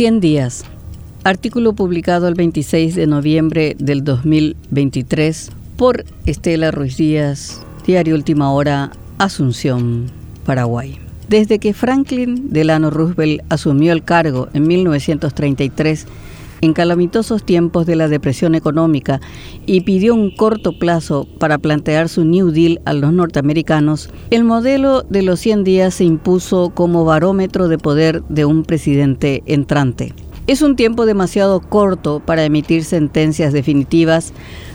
100 días. Artículo publicado el 26 de noviembre del 2023 por Estela Ruiz Díaz, Diario Última Hora, Asunción, Paraguay. Desde que Franklin Delano Roosevelt asumió el cargo en 1933, en calamitosos tiempos de la depresión económica y pidió un corto plazo para plantear su New Deal a los norteamericanos, el modelo de los 100 días se impuso como barómetro de poder de un presidente entrante. Es un tiempo demasiado corto para emitir sentencias definitivas,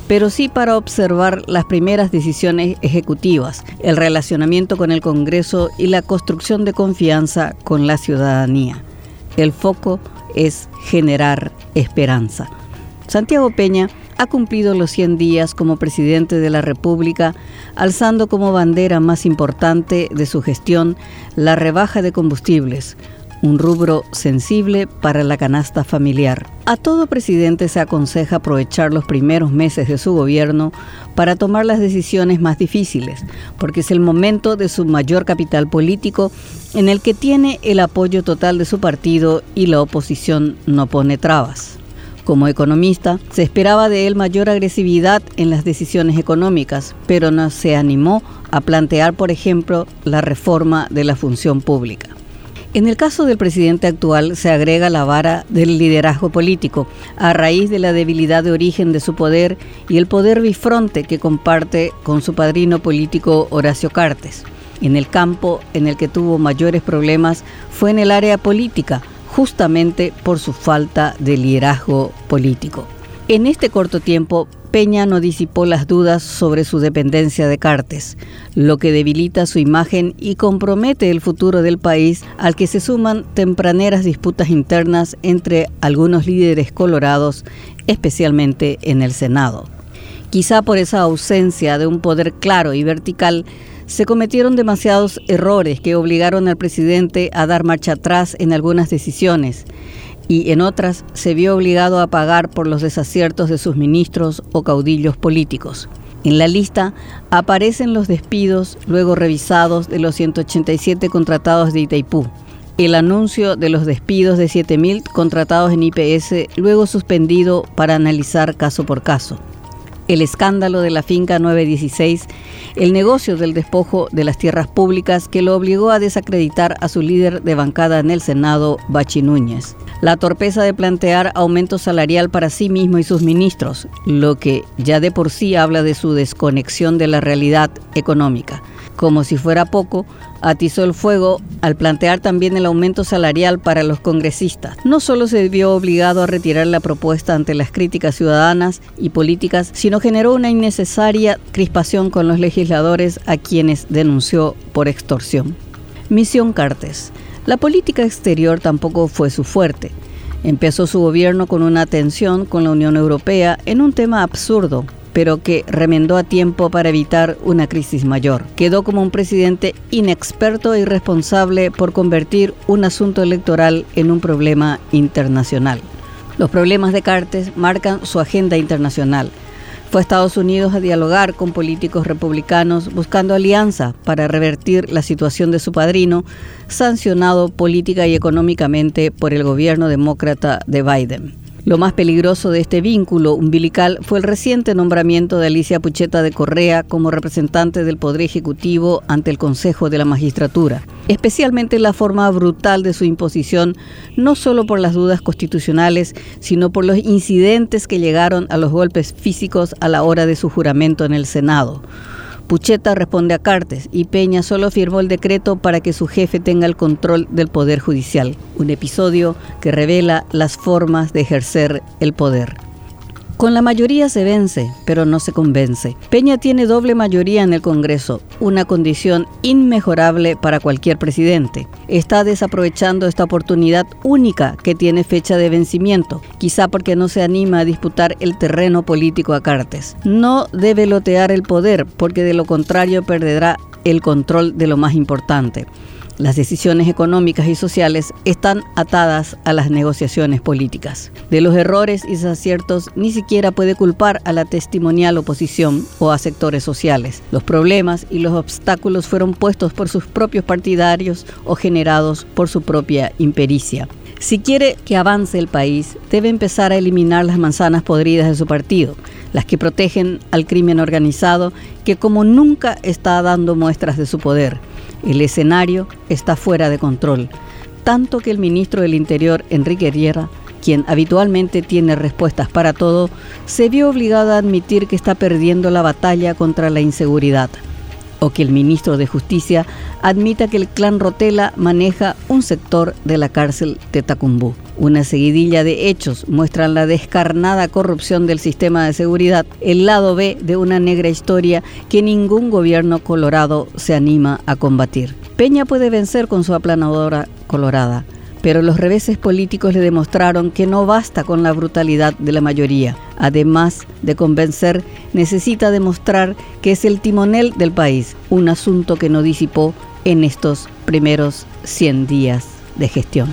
pero sí para observar las primeras decisiones ejecutivas, el relacionamiento con el Congreso y la construcción de confianza con la ciudadanía. El foco es generar esperanza. Santiago Peña ha cumplido los 100 días como presidente de la República, alzando como bandera más importante de su gestión la rebaja de combustibles, un rubro sensible para la canasta familiar. A todo presidente se aconseja aprovechar los primeros meses de su gobierno para tomar las decisiones más difíciles, porque es el momento de su mayor capital político en el que tiene el apoyo total de su partido y la oposición no pone trabas. Como economista, se esperaba de él mayor agresividad en las decisiones económicas, pero no se animó a plantear, por ejemplo, la reforma de la función pública. En el caso del presidente actual se agrega la vara del liderazgo político, a raíz de la debilidad de origen de su poder y el poder bifronte que comparte con su padrino político Horacio Cartes. En el campo en el que tuvo mayores problemas fue en el área política, justamente por su falta de liderazgo político. En este corto tiempo, Peña no disipó las dudas sobre su dependencia de Cartes, lo que debilita su imagen y compromete el futuro del país al que se suman tempraneras disputas internas entre algunos líderes colorados, especialmente en el Senado. Quizá por esa ausencia de un poder claro y vertical, se cometieron demasiados errores que obligaron al presidente a dar marcha atrás en algunas decisiones y en otras se vio obligado a pagar por los desaciertos de sus ministros o caudillos políticos. En la lista aparecen los despidos luego revisados de los 187 contratados de Itaipú, el anuncio de los despidos de 7.000 contratados en IPS luego suspendido para analizar caso por caso, el escándalo de la finca 916, el negocio del despojo de las tierras públicas que lo obligó a desacreditar a su líder de bancada en el Senado, Bachi Núñez, la torpeza de plantear aumento salarial para sí mismo y sus ministros, lo que ya de por sí habla de su desconexión de la realidad económica. Como si fuera poco, atizó el fuego al plantear también el aumento salarial para los congresistas. No solo se vio obligado a retirar la propuesta ante las críticas ciudadanas y políticas, sino generó una innecesaria crispación con los legisladores a quienes denunció por extorsión. Misión Cartes. La política exterior tampoco fue su fuerte. Empezó su gobierno con una tensión con la Unión Europea en un tema absurdo, pero que remendó a tiempo para evitar una crisis mayor. Quedó como un presidente inexperto e irresponsable por convertir un asunto electoral en un problema internacional. Los problemas de Cartes marcan su agenda internacional. Fue a Estados Unidos a dialogar con políticos republicanos buscando alianza para revertir la situación de su padrino, sancionado política y económicamente por el gobierno demócrata de Biden. Lo más peligroso de este vínculo umbilical fue el reciente nombramiento de Alicia Pucheta de Correa como representante del Poder Ejecutivo ante el Consejo de la Magistratura, especialmente la forma brutal de su imposición, no solo por las dudas constitucionales, sino por los incidentes que llegaron a los golpes físicos a la hora de su juramento en el Senado. Pucheta responde a Cartes y Peña solo firmó el decreto para que su jefe tenga el control del Poder Judicial, un episodio que revela las formas de ejercer el poder. Con la mayoría se vence, pero no se convence. Peña tiene doble mayoría en el Congreso, una condición inmejorable para cualquier presidente. Está desaprovechando esta oportunidad única que tiene fecha de vencimiento, quizá porque no se anima a disputar el terreno político a Cartes. No debe lotear el poder, porque de lo contrario perderá el control de lo más importante Las decisiones económicas y sociales están atadas a las negociaciones políticas. De los errores y desaciertos ni siquiera puede culpar a la testimonial oposición o a sectores sociales. Los problemas y los obstáculos fueron puestos por sus propios partidarios o generados por su propia impericia. Si quiere que avance el país, debe empezar a eliminar las manzanas podridas de su partido, las que protegen al crimen organizado, que como nunca está dando muestras de su poder. El escenario está fuera de control, tanto que el ministro del Interior, Enrique Riera, quien habitualmente tiene respuestas para todo, se vio obligado a admitir que está perdiendo la batalla contra la inseguridad o que el ministro de Justicia admita que el clan Rotela maneja un sector de la cárcel de Tacumbú. Una seguidilla de hechos muestran la descarnada corrupción del sistema de seguridad, el lado B de una negra historia que ningún gobierno colorado se anima a combatir. Peña puede vencer con su aplanadora colorada, pero los reveses políticos le demostraron que no basta con la brutalidad de la mayoría. Además de convencer, necesita demostrar que es el timonel del país, un asunto que no disipó en estos primeros 100 días de gestión.